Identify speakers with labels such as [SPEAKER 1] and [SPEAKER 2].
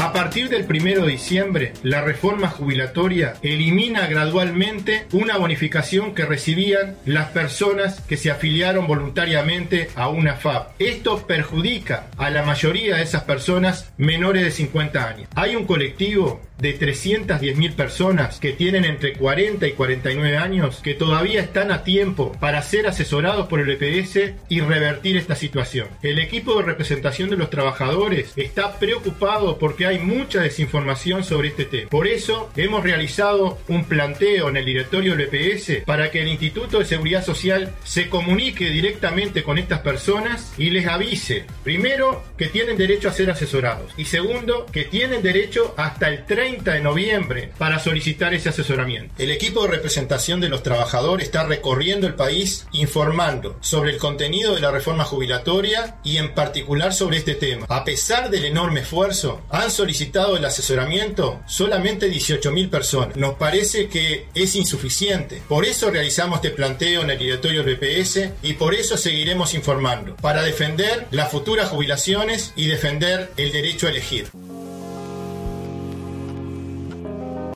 [SPEAKER 1] A partir del 1 de diciembre, la reforma jubilatoria elimina gradualmente una bonificación que recibían las personas que se afiliaron voluntariamente a una FAP. Esto perjudica a la mayoría de esas personas menores de 50 años. Hay un colectivo de 310.000 personas que tienen entre 40 y 49 años que todavía están a tiempo para ser asesorados por el EPS y revertir esta situación. El equipo de representación de los trabajadores está preocupado porque hay mucha desinformación sobre este tema. Por eso hemos realizado un planteo en el directorio del EPS para que el Instituto de Seguridad Social se comunique directamente con estas personas y les avise, primero, que tienen derecho a ser asesorados y segundo, que tienen derecho hasta el 30 de noviembre para solicitar ese asesoramiento. El equipo de representación de los trabajadores está recorriendo el país informando sobre el contenido de la reforma jubilatoria y en particular sobre este tema. A pesar del enorme esfuerzo, han solicitado el asesoramiento solamente 18.000 personas. Nos parece que es insuficiente. Por eso realizamos este planteo en el directorio del BPS y por eso seguiremos informando, para defender las futuras jubilaciones y defender el derecho a elegir.